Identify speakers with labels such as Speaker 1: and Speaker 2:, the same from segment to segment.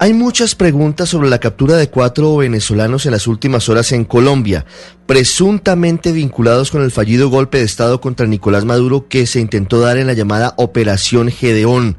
Speaker 1: Hay muchas preguntas sobre la captura de cuatro venezolanos en las últimas horas en Colombia, presuntamente vinculados con el fallido golpe de Estado contra Nicolás Maduro que se intentó dar en la llamada Operación Gedeón.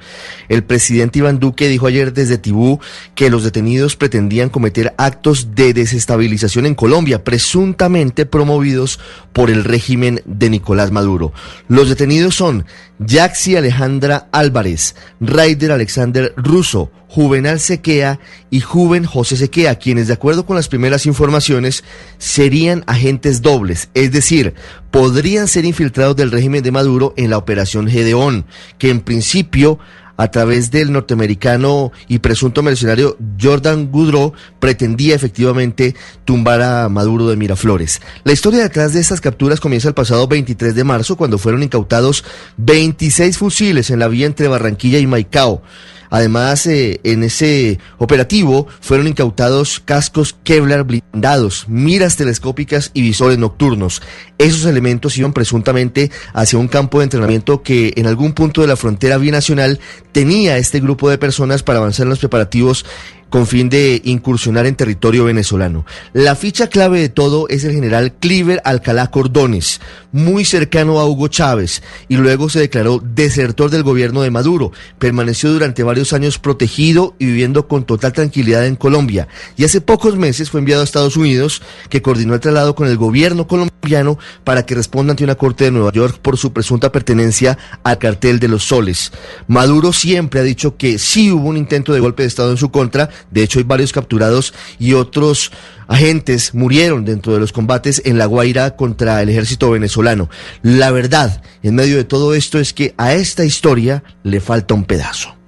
Speaker 1: El presidente Iván Duque dijo ayer desde Tibú que los detenidos pretendían cometer actos de desestabilización en Colombia, presuntamente promovidos por el régimen de Nicolás Maduro. Los detenidos son Jaxi Alejandra Álvarez, Raider Alexander Russo, Juvenal Sequea y Juven José Sequea, quienes de acuerdo con las primeras informaciones serían agentes dobles, es decir, podrían ser infiltrados del régimen de Maduro en la operación Gedeón, que en principio a través del norteamericano y presunto mercenario Jordan Goudreau, pretendía efectivamente tumbar a Maduro de Miraflores. La historia detrás de estas capturas comienza el pasado 23 de marzo, cuando fueron incautados 26 fusiles en la vía entre Barranquilla y Maicao. Además, eh, en ese operativo fueron incautados cascos Kevlar blindados, miras telescópicas y visores nocturnos. Esos elementos iban presuntamente hacia un campo de entrenamiento que en algún punto de la frontera binacional tenía este grupo de personas para avanzar en los preparativos con fin de incursionar en territorio venezolano. La ficha clave de todo es el general Cliver Alcalá Cordones, muy cercano a Hugo Chávez, y luego se declaró desertor del gobierno de Maduro. Permaneció durante varios años protegido y viviendo con total tranquilidad en Colombia, y hace pocos meses fue enviado a Estados Unidos, que coordinó el traslado con el gobierno colombiano para que responda ante una corte de Nueva York por su presunta pertenencia al cartel de los soles. Maduro siempre ha dicho que sí hubo un intento de golpe de Estado en su contra, de hecho, hay varios capturados y otros agentes murieron dentro de los combates en La Guaira contra el ejército venezolano. La verdad, en medio de todo esto, es que a esta historia le falta un pedazo.